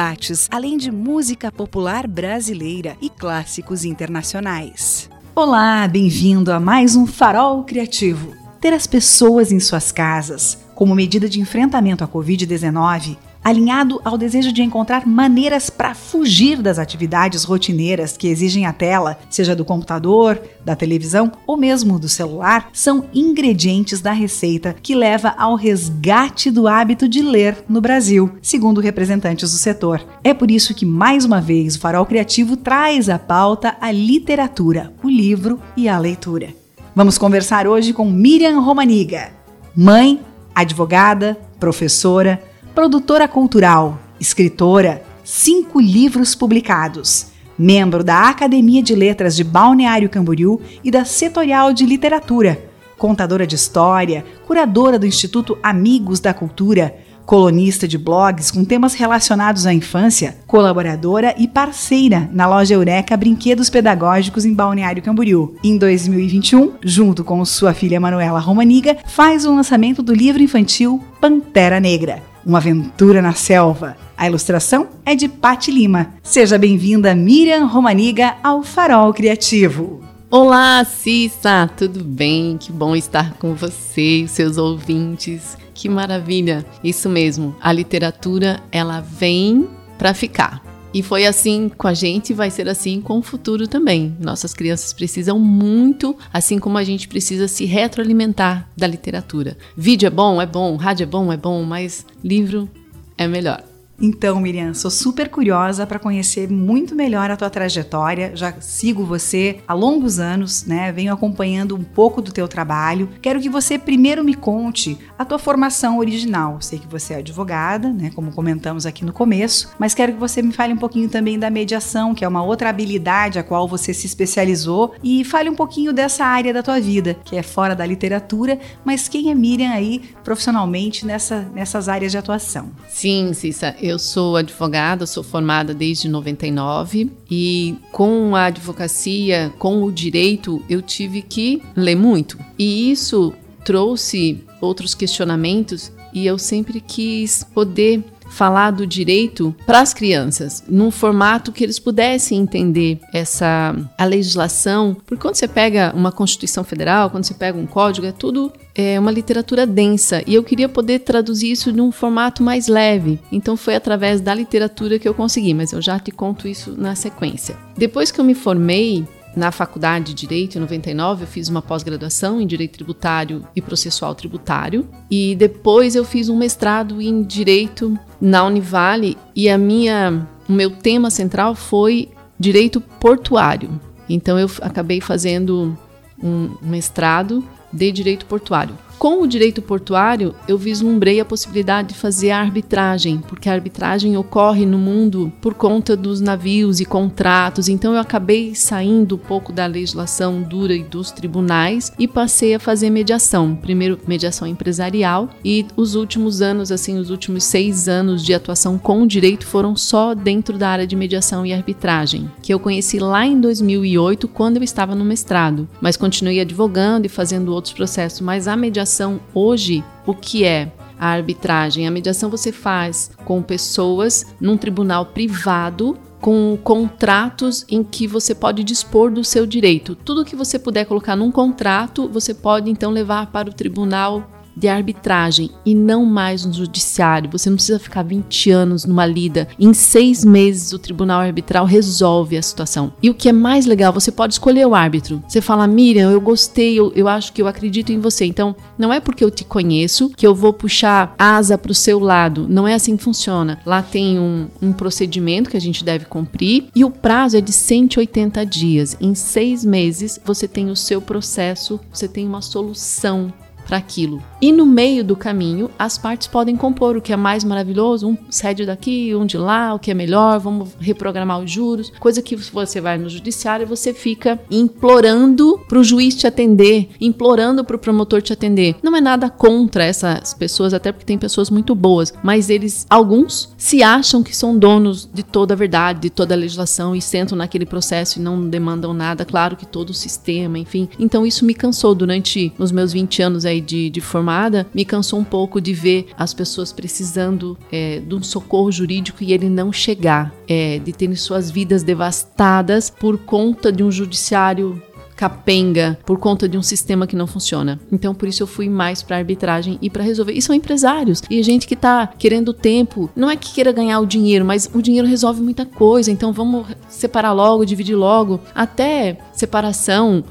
debates, além de música popular brasileira e clássicos internacionais. Olá, bem-vindo a mais um Farol Criativo. Ter as pessoas em suas casas como medida de enfrentamento à Covid-19 alinhado ao desejo de encontrar maneiras para fugir das atividades rotineiras que exigem a tela, seja do computador, da televisão ou mesmo do celular, são ingredientes da receita que leva ao resgate do hábito de ler no Brasil, segundo representantes do setor. É por isso que, mais uma vez, o Farol Criativo traz à pauta a literatura, o livro e a leitura. Vamos conversar hoje com Miriam Romaniga, mãe, advogada, professora, produtora cultural, escritora, cinco livros publicados, membro da Academia de Letras de Balneário Camboriú e da Setorial de Literatura, contadora de história, curadora do Instituto Amigos da Cultura, colunista de blogs com temas relacionados à infância, colaboradora e parceira na loja Eureka Brinquedos Pedagógicos em Balneário Camboriú. Em 2021, junto com sua filha Manuela Romaniga, faz o lançamento do livro infantil Pantera Negra uma aventura na selva. A ilustração é de Pati Lima. Seja bem-vinda, Miriam Romaniga, ao Farol Criativo. Olá, Cissa, tudo bem? Que bom estar com você e seus ouvintes. Que maravilha! Isso mesmo, a literatura ela vem para ficar. E foi assim com a gente, vai ser assim com o futuro também. Nossas crianças precisam muito, assim como a gente precisa se retroalimentar da literatura. Vídeo é bom, é bom, rádio é bom, é bom, mas livro é melhor. Então, Miriam, sou super curiosa para conhecer muito melhor a tua trajetória. Já sigo você há longos anos, né? Venho acompanhando um pouco do teu trabalho. Quero que você primeiro me conte a tua formação original. Sei que você é advogada, né, como comentamos aqui no começo, mas quero que você me fale um pouquinho também da mediação, que é uma outra habilidade a qual você se especializou e fale um pouquinho dessa área da tua vida, que é fora da literatura, mas quem é Miriam aí profissionalmente nessa, nessas áreas de atuação? Sim, Cissa, sou advogada, sou formada desde 99 e com a advocacia, com o direito, eu tive que ler muito. E isso trouxe outros questionamentos e eu sempre quis poder falar do direito para as crianças, num formato que eles pudessem entender essa a legislação. Porque quando você pega uma Constituição Federal, quando você pega um código, é tudo é uma literatura densa e eu queria poder traduzir isso num formato mais leve. Então foi através da literatura que eu consegui, mas eu já te conto isso na sequência. Depois que eu me formei, na faculdade de Direito, em 99, eu fiz uma pós-graduação em Direito Tributário e Processual Tributário. E depois eu fiz um mestrado em Direito na Univale e a minha, o meu tema central foi Direito Portuário. Então eu acabei fazendo um mestrado de Direito Portuário. Com o direito portuário, eu vislumbrei a possibilidade de fazer a arbitragem, porque a arbitragem ocorre no mundo por conta dos navios e contratos, então eu acabei saindo um pouco da legislação dura e dos tribunais e passei a fazer mediação. Primeiro, mediação empresarial, e os últimos anos, assim, os últimos seis anos de atuação com o direito foram só dentro da área de mediação e arbitragem, que eu conheci lá em 2008, quando eu estava no mestrado, mas continuei advogando e fazendo outros processos, mas a mediação mediação hoje, o que é? A arbitragem. A mediação você faz com pessoas num tribunal privado com contratos em que você pode dispor do seu direito. Tudo que você puder colocar num contrato, você pode então levar para o tribunal de arbitragem e não mais no judiciário. Você não precisa ficar 20 anos numa lida. Em seis meses, o tribunal arbitral resolve a situação. E o que é mais legal, você pode escolher o árbitro. Você fala, Miriam, eu gostei, eu, eu acho que eu acredito em você. Então, não é porque eu te conheço que eu vou puxar asa para o seu lado. Não é assim que funciona. Lá tem um, um procedimento que a gente deve cumprir e o prazo é de 180 dias. Em seis meses, você tem o seu processo, você tem uma solução para aquilo. E no meio do caminho, as partes podem compor o que é mais maravilhoso, um cede daqui, um de lá, o que é melhor, vamos reprogramar os juros, coisa que você vai no judiciário e você fica implorando para o juiz te atender, implorando para o promotor te atender. Não é nada contra essas pessoas, até porque tem pessoas muito boas, mas eles, alguns, se acham que são donos de toda a verdade, de toda a legislação e sentam naquele processo e não demandam nada. Claro que todo o sistema, enfim. Então isso me cansou durante os meus 20 anos aí de, de formada, me cansou um pouco de ver as pessoas precisando é, de um socorro jurídico e ele não chegar, é, de terem suas vidas devastadas por conta de um judiciário capenga por conta de um sistema que não funciona. Então por isso eu fui mais para arbitragem e para resolver. E são empresários e gente que tá querendo tempo, não é que queira ganhar o dinheiro, mas o dinheiro resolve muita coisa. Então vamos separar logo, dividir logo, até separação,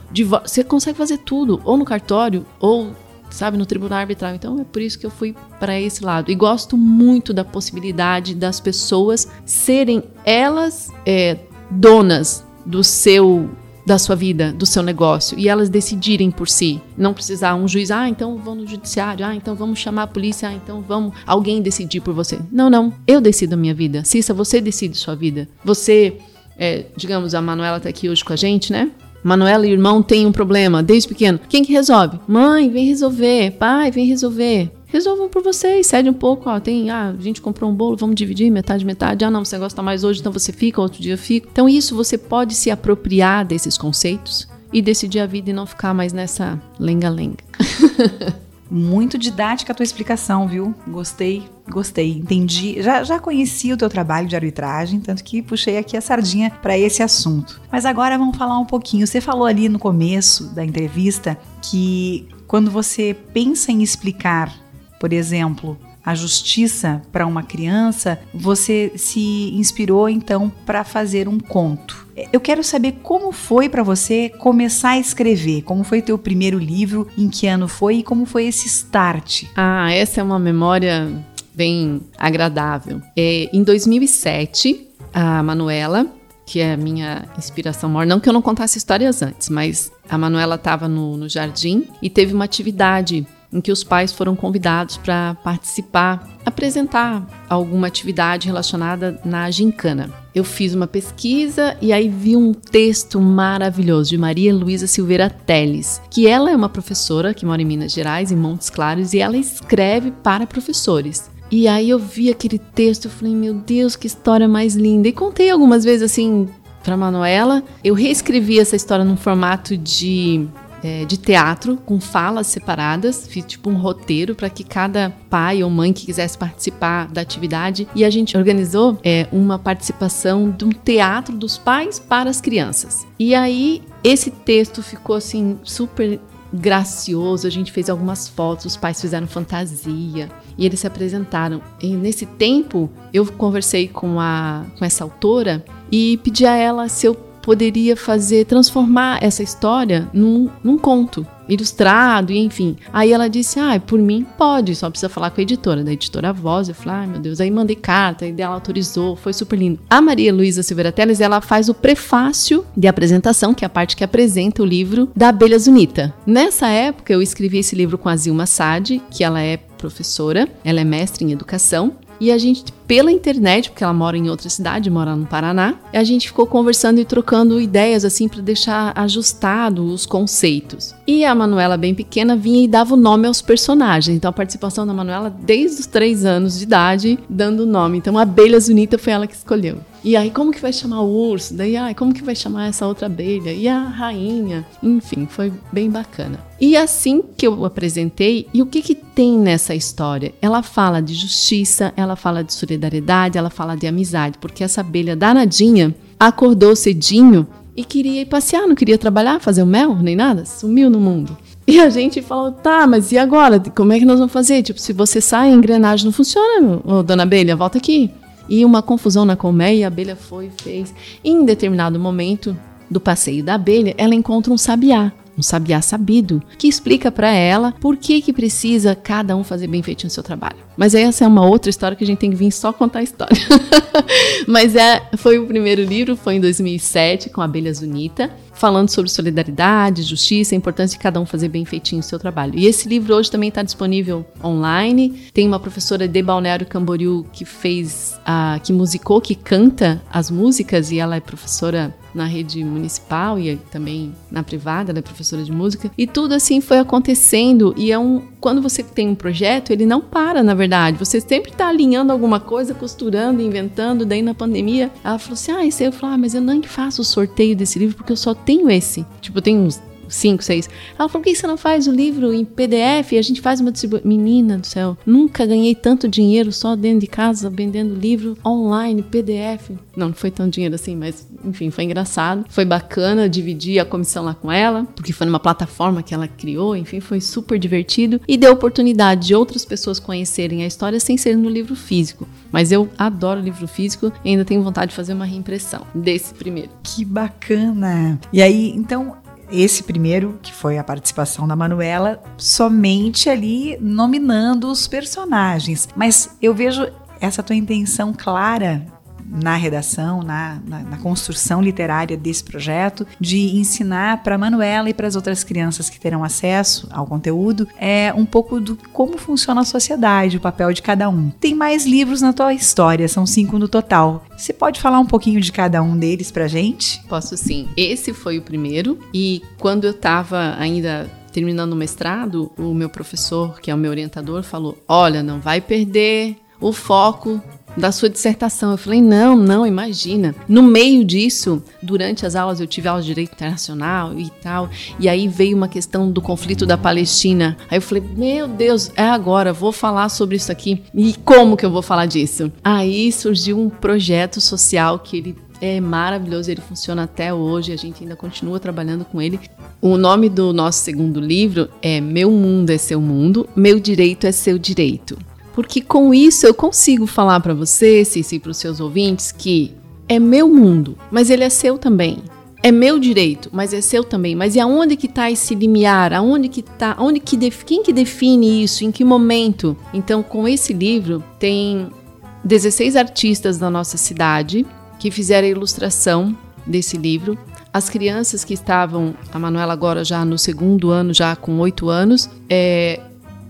você consegue fazer tudo ou no cartório ou sabe, no tribunal arbitral. Então é por isso que eu fui para esse lado. E gosto muito da possibilidade das pessoas serem elas é, donas do seu da sua vida, do seu negócio e elas decidirem por si, não precisar um juiz, ah, então vamos no judiciário, ah, então vamos chamar a polícia, ah, então vamos alguém decidir por você. Não, não, eu decido a minha vida. Cissa, você decide sua vida. Você, é, digamos, a Manuela está aqui hoje com a gente, né? Manuela e o irmão têm um problema desde pequeno. Quem que resolve? Mãe, vem resolver. Pai, vem resolver. Resolvam por vocês, cede um pouco, ó, tem, ah, a gente comprou um bolo, vamos dividir metade, metade. Ah, não, você gosta mais hoje, então você fica, outro dia fica. Então isso você pode se apropriar desses conceitos e decidir a vida e não ficar mais nessa lenga-lenga. Muito didática a tua explicação, viu? Gostei, gostei. Entendi. Já, já conheci o teu trabalho de arbitragem, tanto que puxei aqui a sardinha para esse assunto. Mas agora vamos falar um pouquinho. Você falou ali no começo da entrevista que quando você pensa em explicar, por exemplo, a justiça para uma criança, você se inspirou então para fazer um conto. Eu quero saber como foi para você começar a escrever, como foi teu primeiro livro, em que ano foi e como foi esse start. Ah, essa é uma memória bem agradável. É, em 2007, a Manuela, que é a minha inspiração maior, não que eu não contasse histórias antes, mas a Manuela estava no, no jardim e teve uma atividade em que os pais foram convidados para participar, apresentar alguma atividade relacionada na gincana. Eu fiz uma pesquisa e aí vi um texto maravilhoso de Maria Luísa Silveira Teles, que ela é uma professora que mora em Minas Gerais, em Montes Claros, e ela escreve para professores. E aí eu vi aquele texto e falei, meu Deus, que história mais linda. E contei algumas vezes assim para Manuela. Eu reescrevi essa história num formato de é, de teatro com falas separadas, fiz tipo um roteiro para que cada pai ou mãe que quisesse participar da atividade e a gente organizou é, uma participação de um teatro dos pais para as crianças. E aí esse texto ficou assim super gracioso, a gente fez algumas fotos, os pais fizeram fantasia e eles se apresentaram. E nesse tempo eu conversei com a com essa autora e pedi a ela se eu poderia fazer, transformar essa história num, num conto ilustrado e enfim. Aí ela disse: Ah, por mim pode, só precisa falar com a editora. Da editora Voz, eu falei: Ai meu Deus. Aí mandei carta, e ela autorizou, foi super lindo. A Maria Luísa Silveira Teles, ela faz o prefácio de apresentação, que é a parte que apresenta o livro da Abelha Zunita. Nessa época, eu escrevi esse livro com a Zilma Sade, que ela é professora, ela é mestre em educação, e a gente, pela internet, porque ela mora em outra cidade, mora no Paraná, a gente ficou conversando e trocando ideias assim para deixar ajustado os conceitos. E a Manuela, bem pequena, vinha e dava o nome aos personagens. Então a participação da Manuela desde os três anos de idade, dando o nome. Então a Abelha Zunita foi ela que escolheu. E aí, como que vai chamar o urso? Daí, ai, como que vai chamar essa outra abelha? E a rainha? Enfim, foi bem bacana. E assim que eu apresentei, e o que que tem nessa história? Ela fala de justiça, ela fala de solidariedade, ela fala de amizade, porque essa abelha danadinha acordou cedinho e queria ir passear, não queria trabalhar, fazer o mel, nem nada, sumiu no mundo. E a gente falou, tá, mas e agora? Como é que nós vamos fazer? Tipo, se você sai, a engrenagem não funciona, dona Abelha, volta aqui. E uma confusão na colmeia, a abelha foi e fez. E em determinado momento do passeio da abelha, ela encontra um sabiá um sabiá sabido, que explica para ela por que que precisa cada um fazer bem feito no seu trabalho. Mas essa é uma outra história que a gente tem que vir só contar a história. Mas é, foi o primeiro livro, foi em 2007, com a Abelha Zunita, falando sobre solidariedade, justiça, a importância de cada um fazer bem feitinho o seu trabalho. E esse livro hoje também está disponível online. Tem uma professora de Balneário Camboriú que fez, a, que musicou, que canta as músicas, e ela é professora na rede municipal e também na privada, ela é professora de música. E tudo assim foi acontecendo e é um quando você tem um projeto, ele não para, na verdade. Você sempre está alinhando alguma coisa, costurando, inventando. Daí na pandemia, ela falou assim: "Ah, esse eu falei: ah, mas eu não faço o sorteio desse livro porque eu só tenho esse". Tipo, tem uns cinco, seis. Ela falou: por que você não faz o livro em PDF? A gente faz uma distribuição. Menina do céu, nunca ganhei tanto dinheiro só dentro de casa vendendo livro online, PDF. Não, não foi tão dinheiro assim, mas enfim, foi engraçado. Foi bacana dividir a comissão lá com ela, porque foi numa plataforma que ela criou, enfim, foi super divertido e deu oportunidade de outras pessoas conhecerem a história sem ser no livro físico. Mas eu adoro livro físico e ainda tenho vontade de fazer uma reimpressão desse primeiro. Que bacana! E aí, então, esse primeiro, que foi a participação da Manuela, somente ali nominando os personagens. Mas eu vejo essa tua intenção clara na redação, na, na, na, construção literária desse projeto, de ensinar para Manuela e para as outras crianças que terão acesso ao conteúdo é um pouco do como funciona a sociedade, o papel de cada um. Tem mais livros na tua história, são cinco no total. Você pode falar um pouquinho de cada um deles para gente? Posso sim. Esse foi o primeiro e quando eu estava ainda terminando o mestrado, o meu professor, que é o meu orientador, falou: Olha, não vai perder o foco da sua dissertação. Eu falei, não, não, imagina. No meio disso, durante as aulas, eu tive aula de direito internacional e tal, e aí veio uma questão do conflito da Palestina. Aí eu falei, meu Deus, é agora, vou falar sobre isso aqui. E como que eu vou falar disso? Aí surgiu um projeto social que ele é maravilhoso, ele funciona até hoje, a gente ainda continua trabalhando com ele. O nome do nosso segundo livro é Meu Mundo é Seu Mundo, Meu Direito é Seu Direito porque com isso eu consigo falar para você, Cici, e para os seus ouvintes, que é meu mundo, mas ele é seu também. É meu direito, mas é seu também. Mas e aonde que está esse limiar? Aonde que tá? Aonde que def, quem que define isso? Em que momento? Então, com esse livro tem 16 artistas da nossa cidade que fizeram a ilustração desse livro. As crianças que estavam, a Manuela agora já no segundo ano, já com oito anos, é,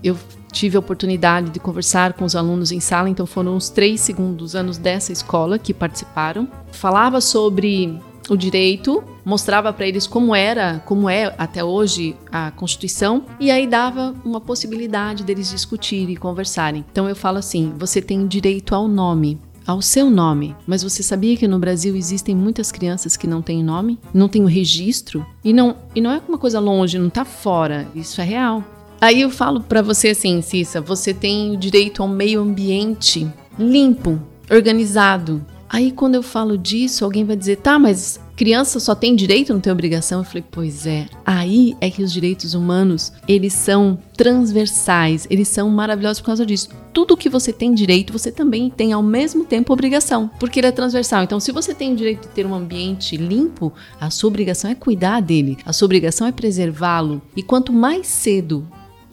eu tive a oportunidade de conversar com os alunos em sala, então foram os três segundos anos dessa escola que participaram. Falava sobre o direito, mostrava para eles como era, como é até hoje a Constituição, e aí dava uma possibilidade deles discutirem e conversarem. Então eu falo assim: você tem direito ao nome, ao seu nome. Mas você sabia que no Brasil existem muitas crianças que não têm nome, não têm o registro? E não, e não é uma coisa longe, não está fora, isso é real. Aí eu falo para você assim, Cissa, você tem o direito ao meio ambiente limpo, organizado. Aí quando eu falo disso, alguém vai dizer: "Tá, mas criança só tem direito, não tem obrigação?" Eu falei: "Pois é. Aí é que os direitos humanos, eles são transversais, eles são maravilhosos por causa disso. Tudo que você tem direito, você também tem ao mesmo tempo obrigação, porque ele é transversal. Então, se você tem o direito de ter um ambiente limpo, a sua obrigação é cuidar dele, a sua obrigação é preservá-lo. E quanto mais cedo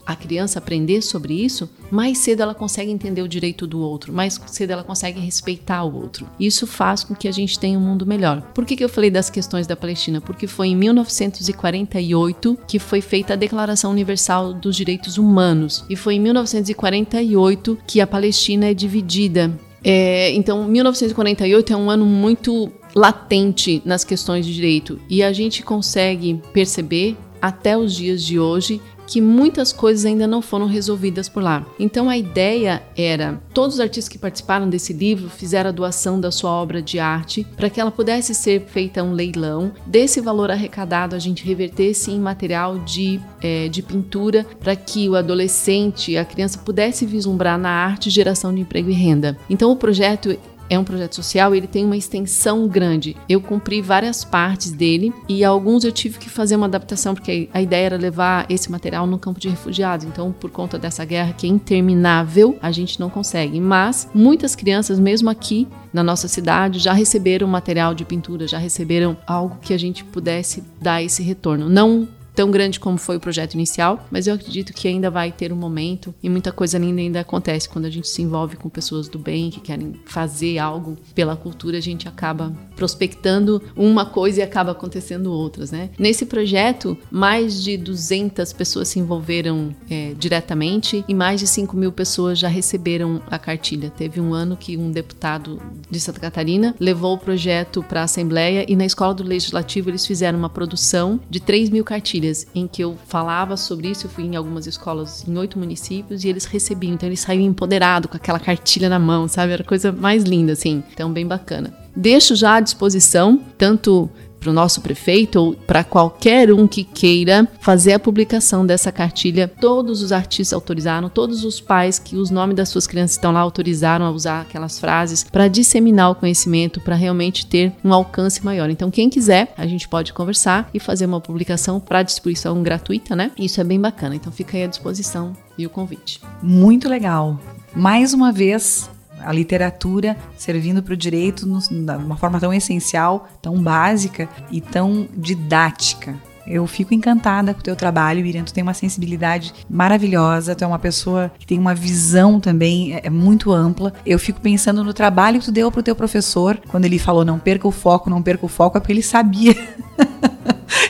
a criança aprender sobre isso, mais cedo ela consegue entender o direito do outro, mais cedo ela consegue respeitar o outro. Isso faz com que a gente tenha um mundo melhor. Por que, que eu falei das questões da Palestina? Porque foi em 1948 que foi feita a Declaração Universal dos Direitos Humanos e foi em 1948 que a Palestina é dividida. É, então, 1948 é um ano muito latente nas questões de direito e a gente consegue perceber até os dias de hoje que muitas coisas ainda não foram resolvidas por lá. Então a ideia era, todos os artistas que participaram desse livro fizeram a doação da sua obra de arte para que ela pudesse ser feita um leilão. Desse valor arrecadado a gente revertesse em material de, é, de pintura para que o adolescente, a criança pudesse vislumbrar na arte geração de emprego e renda. Então o projeto é um projeto social, ele tem uma extensão grande. Eu cumpri várias partes dele e alguns eu tive que fazer uma adaptação, porque a ideia era levar esse material no campo de refugiados. Então, por conta dessa guerra que é interminável, a gente não consegue. Mas muitas crianças, mesmo aqui na nossa cidade, já receberam material de pintura, já receberam algo que a gente pudesse dar esse retorno. Não tão grande como foi o projeto inicial, mas eu acredito que ainda vai ter um momento e muita coisa linda ainda acontece quando a gente se envolve com pessoas do bem que querem fazer algo pela cultura, a gente acaba prospectando uma coisa e acaba acontecendo outras, né? Nesse projeto, mais de 200 pessoas se envolveram é, diretamente e mais de 5 mil pessoas já receberam a cartilha. Teve um ano que um deputado de Santa Catarina levou o projeto para a Assembleia e na Escola do Legislativo eles fizeram uma produção de 3 mil cartilhas em que eu falava sobre isso. Eu fui em algumas escolas em oito municípios e eles recebiam. Então eles saíam empoderados com aquela cartilha na mão, sabe? Era a coisa mais linda, assim. Então, bem bacana. Deixo já à disposição, tanto para o nosso prefeito ou para qualquer um que queira fazer a publicação dessa cartilha. Todos os artistas autorizaram, todos os pais que os nomes das suas crianças estão lá autorizaram a usar aquelas frases para disseminar o conhecimento, para realmente ter um alcance maior. Então, quem quiser, a gente pode conversar e fazer uma publicação para distribuição gratuita, né? Isso é bem bacana. Então, fica aí à disposição e o convite. Muito legal. Mais uma vez, a literatura servindo para o direito de uma forma tão essencial, tão básica e tão didática. Eu fico encantada com o teu trabalho, Miriam. Tu tem uma sensibilidade maravilhosa, tu é uma pessoa que tem uma visão também é, é muito ampla. Eu fico pensando no trabalho que tu deu pro teu professor, quando ele falou não perca o foco, não perca o foco, é porque ele sabia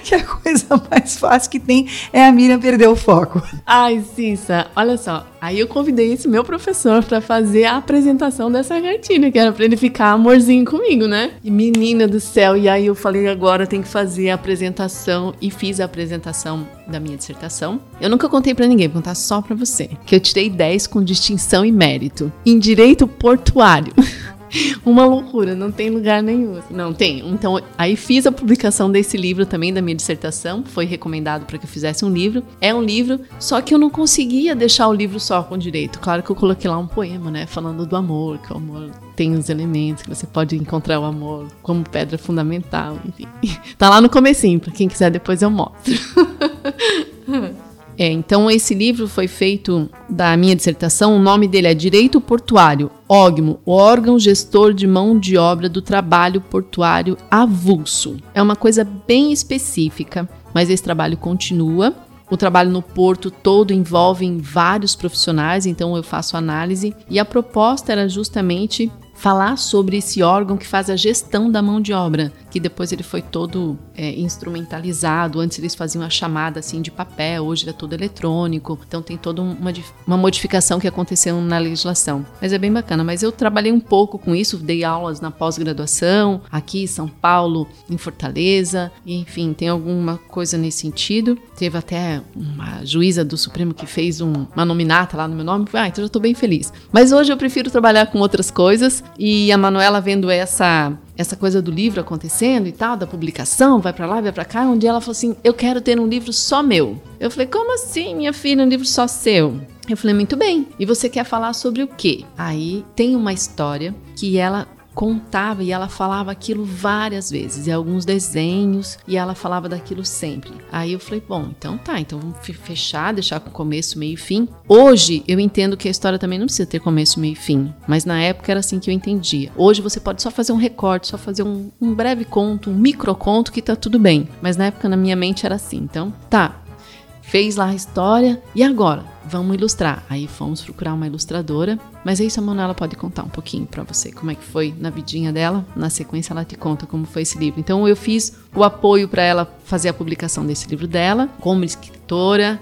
que a coisa mais fácil que tem é a Miriam perder o foco. Ai, Cissa, olha só. Aí eu convidei esse meu professor para fazer a apresentação dessa cartilha, que era para ele ficar amorzinho comigo, né? E menina do céu, e aí eu falei agora tem que fazer a apresentação e fiz a apresentação da minha dissertação. Eu nunca contei para ninguém, vou contar só para você, que eu tirei 10 com distinção e mérito em direito portuário. Uma loucura, não tem lugar nenhum. Não tem. Então, aí fiz a publicação desse livro também, da minha dissertação. Foi recomendado para que eu fizesse um livro. É um livro, só que eu não conseguia deixar o livro só com direito. Claro que eu coloquei lá um poema, né? Falando do amor, que o amor tem os elementos, que você pode encontrar o amor como pedra fundamental, enfim. Tá lá no comecinho, para quem quiser depois eu mostro. É, então esse livro foi feito da minha dissertação, o nome dele é Direito Portuário, OGMO, o órgão gestor de mão de obra do trabalho portuário avulso. É uma coisa bem específica, mas esse trabalho continua. O trabalho no porto todo envolve vários profissionais, então eu faço análise e a proposta era justamente falar sobre esse órgão que faz a gestão da mão de obra, que depois ele foi todo é, instrumentalizado. Antes eles faziam a chamada assim de papel, hoje é todo eletrônico. Então tem toda uma, uma modificação que aconteceu na legislação. Mas é bem bacana. Mas eu trabalhei um pouco com isso, dei aulas na pós-graduação, aqui em São Paulo, em Fortaleza, enfim, tem alguma coisa nesse sentido. Teve até uma juíza do Supremo que fez um, uma nominata lá no meu nome. Ah, então já estou bem feliz. Mas hoje eu prefiro trabalhar com outras coisas e a Manuela vendo essa essa coisa do livro acontecendo e tal, da publicação, vai para lá, vai para cá, um dia ela falou assim: "Eu quero ter um livro só meu". Eu falei: "Como assim, minha filha, um livro só seu?". Eu falei: "Muito bem. E você quer falar sobre o quê?". Aí tem uma história que ela contava e ela falava aquilo várias vezes, e alguns desenhos, e ela falava daquilo sempre. Aí eu falei, bom, então tá, então vamos fechar, deixar com começo, meio e fim. Hoje eu entendo que a história também não precisa ter começo, meio e fim, mas na época era assim que eu entendia. Hoje você pode só fazer um recorte, só fazer um, um breve conto, um micro conto que tá tudo bem, mas na época na minha mente era assim. Então, tá, fez lá a história e agora vamos ilustrar. Aí fomos procurar uma ilustradora, mas aí a Manuela pode contar um pouquinho para você como é que foi na vidinha dela. Na sequência ela te conta como foi esse livro. Então eu fiz o apoio para ela fazer a publicação desse livro dela como escritora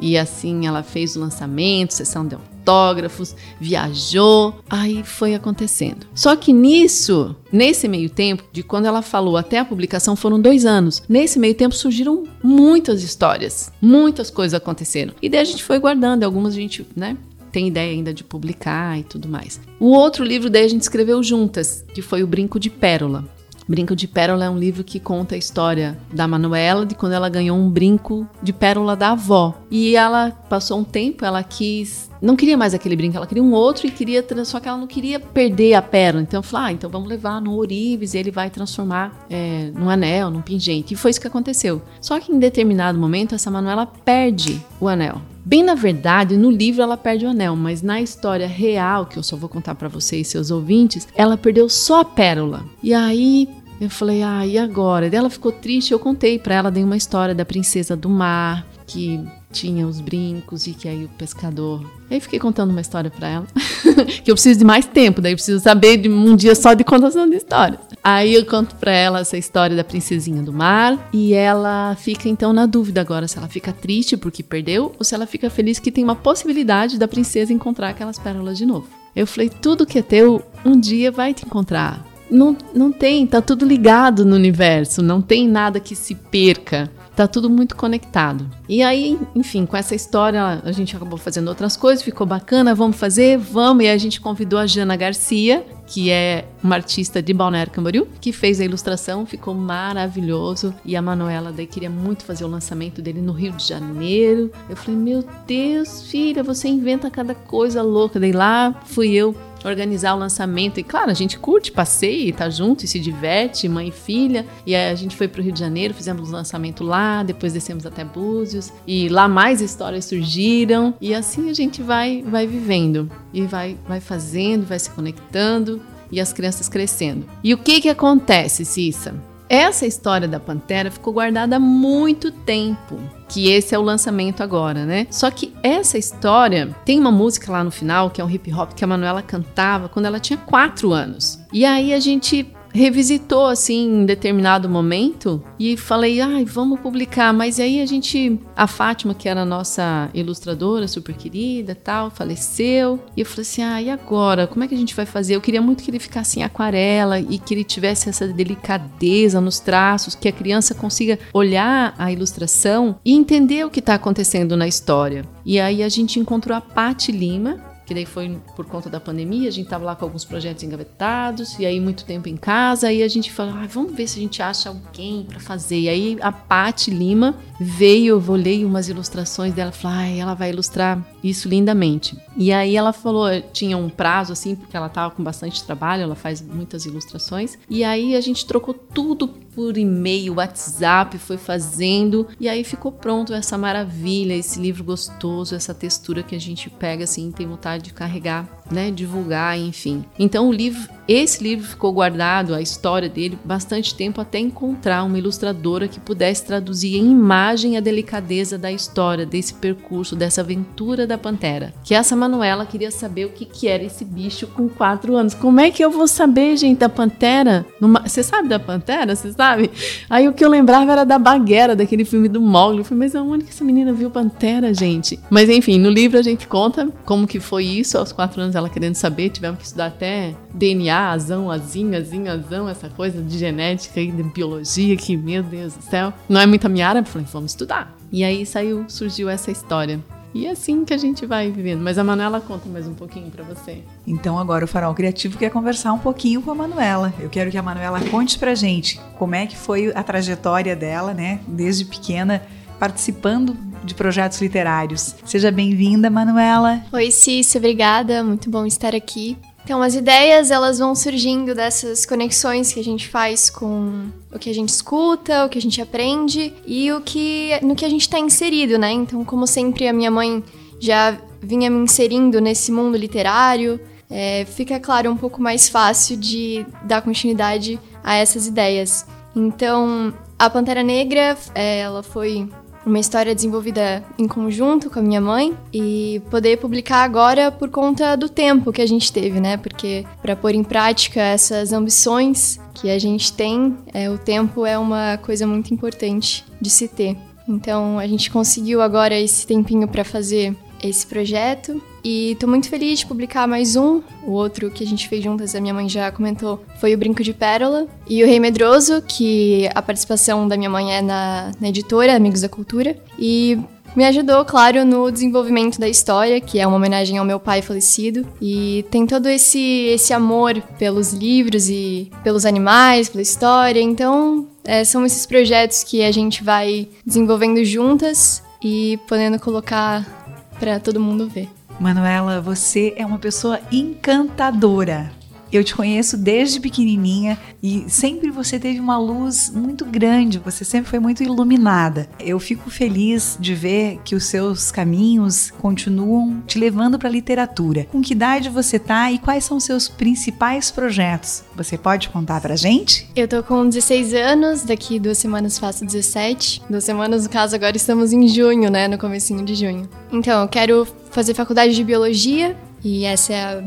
e assim ela fez o lançamento, sessão de autógrafos, viajou, aí foi acontecendo. Só que nisso, nesse meio tempo, de quando ela falou até a publicação, foram dois anos. Nesse meio tempo surgiram muitas histórias, muitas coisas aconteceram. E daí a gente foi guardando, algumas a gente, né, tem ideia ainda de publicar e tudo mais. O outro livro daí a gente escreveu juntas, que foi O Brinco de Pérola. Brinco de Pérola é um livro que conta a história da Manuela, de quando ela ganhou um brinco de pérola da avó. E ela passou um tempo, ela quis. Não queria mais aquele brinco, ela queria um outro e queria. Só que ela não queria perder a pérola. Então eu falei, ah, então vamos levar no Orives e ele vai transformar é, num anel, num pingente. E foi isso que aconteceu. Só que em determinado momento, essa Manuela perde o anel. Bem na verdade, no livro ela perde o anel, mas na história real, que eu só vou contar para vocês, seus ouvintes, ela perdeu só a pérola. E aí eu falei, ah, e agora? E ela ficou triste. Eu contei para ela, dei uma história da princesa do mar, que tinha os brincos e que aí o pescador. Aí fiquei contando uma história para ela, que eu preciso de mais tempo, daí eu preciso saber de um dia só de contação de histórias. Aí eu conto para ela essa história da princesinha do mar e ela fica então na dúvida agora se ela fica triste porque perdeu ou se ela fica feliz que tem uma possibilidade da princesa encontrar aquelas pérolas de novo. Eu falei, tudo que é teu um dia vai te encontrar não, não tem, tá tudo ligado no universo, não tem nada que se perca. Tá tudo muito conectado. E aí, enfim, com essa história, a gente acabou fazendo outras coisas, ficou bacana, vamos fazer, vamos. E a gente convidou a Jana Garcia, que é uma artista de Balneário Camboriú, que fez a ilustração, ficou maravilhoso. E a Manuela daí queria muito fazer o lançamento dele no Rio de Janeiro. Eu falei, meu Deus, filha, você inventa cada coisa louca. Daí lá fui eu organizar o lançamento. E claro, a gente curte, passeia, tá junto e se diverte, mãe e filha. E aí a gente foi pro Rio de Janeiro, fizemos o lançamento lá, depois descemos até Búzios. E lá mais histórias surgiram. E assim a gente vai, vai vivendo. E vai, vai fazendo, vai se conectando. E as crianças crescendo. E o que que acontece, Cissa? Essa história da Pantera ficou guardada há muito tempo, que esse é o lançamento agora, né? Só que essa história tem uma música lá no final, que é um hip hop que a Manuela cantava quando ela tinha 4 anos. E aí a gente revisitou assim em determinado momento e falei, ai, vamos publicar. Mas aí a gente, a Fátima, que era a nossa ilustradora, super querida, tal, faleceu. E eu falei assim, ah, e agora? Como é que a gente vai fazer? Eu queria muito que ele ficasse em aquarela e que ele tivesse essa delicadeza nos traços, que a criança consiga olhar a ilustração e entender o que está acontecendo na história. E aí a gente encontrou a Patti Lima, que daí foi por conta da pandemia, a gente tava lá com alguns projetos engavetados, e aí muito tempo em casa, aí a gente falou, ah, vamos ver se a gente acha alguém para fazer. E aí a Pati Lima veio, eu olhei umas ilustrações dela, falou, ah, ela vai ilustrar isso lindamente. E aí ela falou, tinha um prazo assim, porque ela tava com bastante trabalho, ela faz muitas ilustrações, e aí a gente trocou tudo por e-mail, WhatsApp, foi fazendo. E aí ficou pronto essa maravilha, esse livro gostoso, essa textura que a gente pega assim, tem vontade de carregar né, divulgar, enfim. Então o livro, esse livro ficou guardado, a história dele, bastante tempo até encontrar uma ilustradora que pudesse traduzir em imagem a delicadeza da história, desse percurso, dessa aventura da pantera. Que essa Manuela queria saber o que, que era esse bicho com quatro anos. Como é que eu vou saber, gente, da pantera? Você sabe da pantera? Você sabe? Aí o que eu lembrava era da baguera, daquele filme do Mogli. Eu falei, mas aonde que essa menina viu pantera, gente? Mas enfim, no livro a gente conta como que foi isso aos quatro anos ela querendo saber, tivemos que estudar até DNA, azão, azinho, azinho, azão, essa coisa de genética e de biologia, que, meu Deus do céu, não é muita minha área, falei, vamos estudar. E aí saiu, surgiu essa história. E é assim que a gente vai vivendo. Mas a Manuela conta mais um pouquinho para você. Então agora o Farol Criativo quer conversar um pouquinho com a Manuela. Eu quero que a Manuela conte pra gente como é que foi a trajetória dela, né, desde pequena, participando de projetos literários. Seja bem-vinda, Manuela. Oi, Cícia, obrigada. Muito bom estar aqui. Então, as ideias, elas vão surgindo dessas conexões que a gente faz com o que a gente escuta, o que a gente aprende e o que no que a gente está inserido, né? Então, como sempre, a minha mãe já vinha me inserindo nesse mundo literário, é, fica claro um pouco mais fácil de dar continuidade a essas ideias. Então, a Pantera Negra, ela foi uma história desenvolvida em conjunto com a minha mãe e poder publicar agora por conta do tempo que a gente teve, né? Porque para pôr em prática essas ambições que a gente tem, é, o tempo é uma coisa muito importante de se ter. Então a gente conseguiu agora esse tempinho para fazer esse projeto. E tô muito feliz de publicar mais um. O outro que a gente fez juntas, a minha mãe já comentou, foi o Brinco de Pérola. E o Rei Medroso, que a participação da minha mãe é na, na editora Amigos da Cultura. E me ajudou, claro, no desenvolvimento da história, que é uma homenagem ao meu pai falecido. E tem todo esse, esse amor pelos livros e pelos animais, pela história. Então, é, são esses projetos que a gente vai desenvolvendo juntas e podendo colocar para todo mundo ver. Manuela, você é uma pessoa encantadora. Eu te conheço desde pequenininha e sempre você teve uma luz muito grande, você sempre foi muito iluminada. Eu fico feliz de ver que os seus caminhos continuam te levando para a literatura. Com que idade você tá e quais são os seus principais projetos? Você pode contar pra gente? Eu tô com 16 anos, daqui duas semanas faço 17. Duas semanas, no caso, agora estamos em junho, né? No comecinho de junho. Então, eu quero fazer faculdade de biologia e essa é a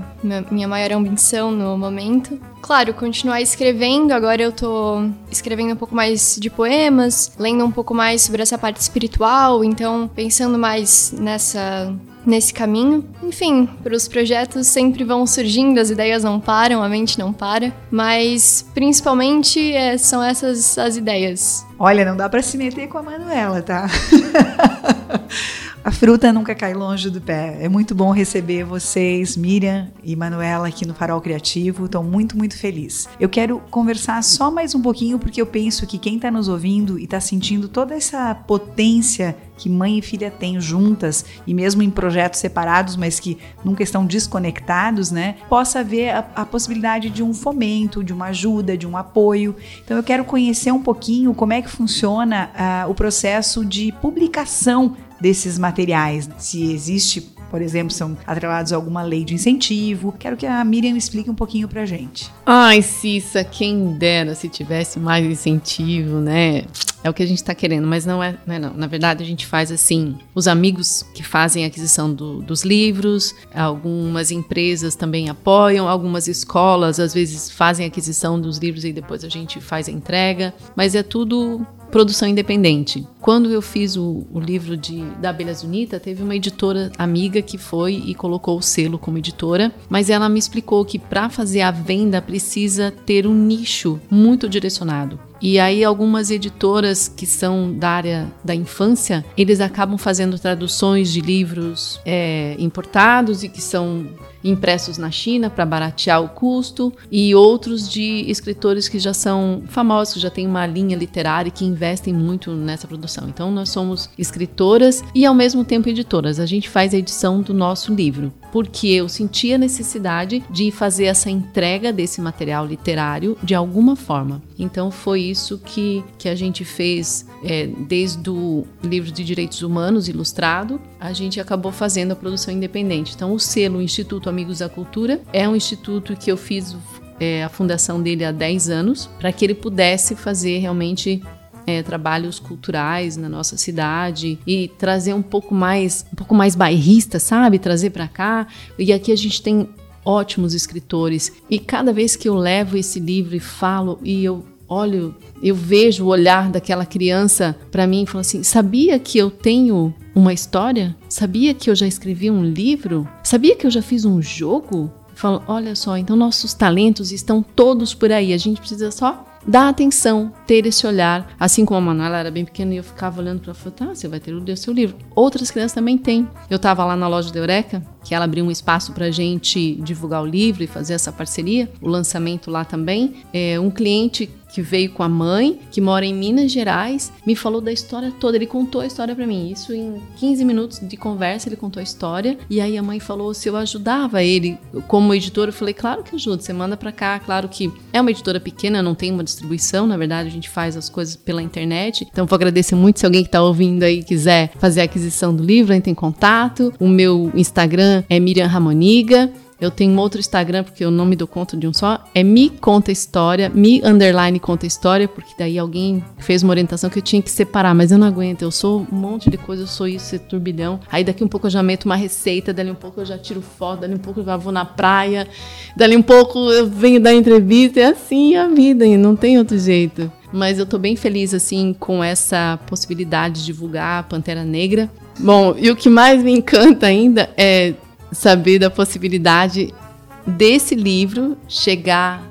minha maior ambição no momento. Claro, continuar escrevendo. Agora eu tô escrevendo um pouco mais de poemas, lendo um pouco mais sobre essa parte espiritual, então pensando mais nessa nesse caminho. Enfim, para os projetos sempre vão surgindo, as ideias não param, a mente não para, mas principalmente é, são essas as ideias. Olha, não dá para se meter com a Manuela, tá? Fruta nunca cai longe do pé. É muito bom receber vocês, Miriam e Manuela, aqui no Farol Criativo. Estou muito, muito feliz. Eu quero conversar só mais um pouquinho, porque eu penso que quem está nos ouvindo e está sentindo toda essa potência que mãe e filha têm juntas e mesmo em projetos separados, mas que nunca estão desconectados, né? Possa ver a, a possibilidade de um fomento, de uma ajuda, de um apoio. Então eu quero conhecer um pouquinho como é que funciona uh, o processo de publicação desses materiais. Se existe, por exemplo, são atrelados a alguma lei de incentivo. Quero que a Miriam explique um pouquinho pra gente. Ai, Cissa, quem dera se tivesse mais incentivo, né? É o que a gente está querendo, mas não é, não é, não. Na verdade, a gente faz assim: os amigos que fazem a aquisição do, dos livros, algumas empresas também apoiam, algumas escolas às vezes fazem a aquisição dos livros e depois a gente faz a entrega, mas é tudo produção independente. Quando eu fiz o, o livro de, da Abelha Zunita, teve uma editora amiga que foi e colocou o selo como editora, mas ela me explicou que para fazer a venda precisa ter um nicho muito direcionado. E aí algumas editoras que são da área da infância, eles acabam fazendo traduções de livros é, importados e que são impressos na China para baratear o custo, e outros de escritores que já são famosos, que já têm uma linha literária e que investem muito nessa produção. Então nós somos escritoras e ao mesmo tempo editoras. A gente faz a edição do nosso livro porque eu senti a necessidade de fazer essa entrega desse material literário de alguma forma. Então foi isso que, que a gente fez é, desde o livro de direitos humanos ilustrado, a gente acabou fazendo a produção independente. Então o selo Instituto Amigos da Cultura é um instituto que eu fiz é, a fundação dele há 10 anos, para que ele pudesse fazer realmente é, trabalhos culturais na nossa cidade e trazer um pouco mais, um pouco mais bairrista, sabe? Trazer para cá. E aqui a gente tem ótimos escritores e cada vez que eu levo esse livro e falo e eu olho, eu vejo o olhar daquela criança para mim e falo assim: sabia que eu tenho uma história? Sabia que eu já escrevi um livro? Sabia que eu já fiz um jogo? Falo, olha só, então nossos talentos estão todos por aí. A gente precisa só dar atenção, ter esse olhar. Assim como a Manuela era bem pequena e eu ficava olhando para ela e falei, tá, você vai ter o seu livro. Outras crianças também têm. Eu estava lá na loja da Eureka, que ela abriu um espaço para a gente divulgar o livro e fazer essa parceria, o lançamento lá também. É, um cliente que veio com a mãe, que mora em Minas Gerais, me falou da história toda. Ele contou a história para mim. Isso em 15 minutos de conversa, ele contou a história. E aí a mãe falou se eu ajudava ele como editora. Eu falei, claro que ajudo, você manda para cá. Claro que é uma editora pequena, não tem uma distribuição. Na verdade, a gente faz as coisas pela internet. Então, vou agradecer muito se alguém que tá ouvindo aí quiser fazer a aquisição do livro, entre em contato. O meu Instagram é Miriam Ramoniga. Eu tenho outro Instagram, porque eu não me dou conta de um só. É Me Conta História, Me Underline Conta História, porque daí alguém fez uma orientação que eu tinha que separar, mas eu não aguento. Eu sou um monte de coisa, eu sou isso, esse turbilhão. Aí daqui um pouco eu já meto uma receita, dali um pouco eu já tiro foto, dali um pouco eu já vou na praia, dali um pouco eu venho dar entrevista. É assim a vida, e não tem outro jeito. mas eu tô bem feliz assim com essa possibilidade de divulgar a Pantera Negra. Bom, e o que mais me encanta ainda é saber da possibilidade desse livro chegar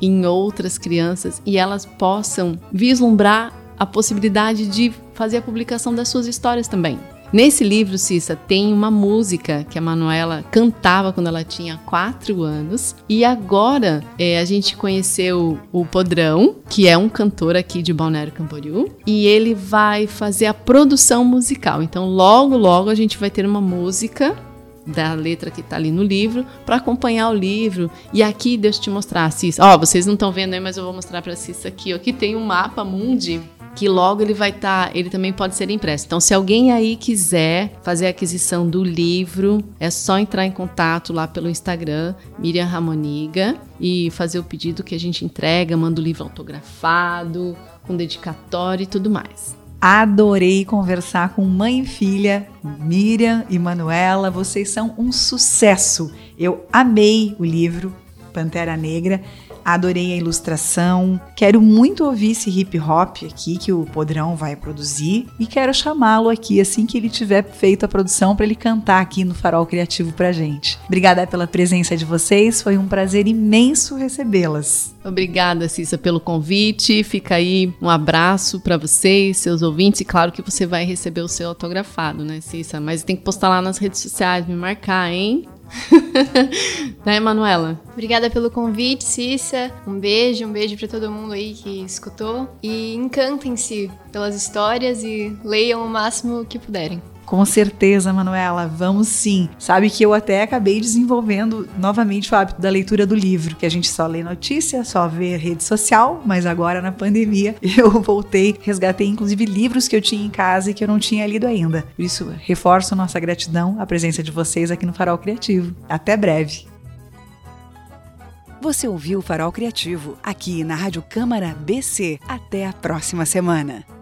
em outras crianças e elas possam vislumbrar a possibilidade de fazer a publicação das suas histórias também. Nesse livro, Cissa, tem uma música que a Manuela cantava quando ela tinha 4 anos. E agora é, a gente conheceu o Podrão, que é um cantor aqui de Balneário Camboriú. E ele vai fazer a produção musical. Então, logo, logo a gente vai ter uma música da letra que está ali no livro para acompanhar o livro. E aqui deixa eu te mostrar, Cissa. Ó, vocês não estão vendo aí, mas eu vou mostrar para Cissa aqui. Aqui tem um mapa mundi que logo ele vai estar, tá, ele também pode ser impresso. Então, se alguém aí quiser fazer a aquisição do livro, é só entrar em contato lá pelo Instagram, Miriam Ramoniga, e fazer o pedido que a gente entrega, manda o livro autografado, com dedicatório e tudo mais. Adorei conversar com mãe e filha, Miriam e Manuela. Vocês são um sucesso. Eu amei o livro Pantera Negra Adorei a ilustração. Quero muito ouvir esse hip hop aqui que o Podrão vai produzir e quero chamá-lo aqui assim que ele tiver feito a produção para ele cantar aqui no Farol Criativo pra gente. Obrigada pela presença de vocês, foi um prazer imenso recebê-las. Obrigada, Cissa, pelo convite. Fica aí um abraço para vocês, seus ouvintes, e claro que você vai receber o seu autografado, né, Cissa? Mas tem que postar lá nas redes sociais, me marcar, hein? né, Manuela? Obrigada pelo convite, Cissa. Um beijo, um beijo para todo mundo aí que escutou. E encantem-se pelas histórias e leiam o máximo que puderem. Com certeza, Manuela, vamos sim. Sabe que eu até acabei desenvolvendo novamente o hábito da leitura do livro, que a gente só lê notícia, só vê rede social, mas agora na pandemia eu voltei, resgatei inclusive livros que eu tinha em casa e que eu não tinha lido ainda. Por isso, reforço nossa gratidão à presença de vocês aqui no Farol Criativo. Até breve. Você ouviu o Farol Criativo aqui na Rádio Câmara BC. Até a próxima semana.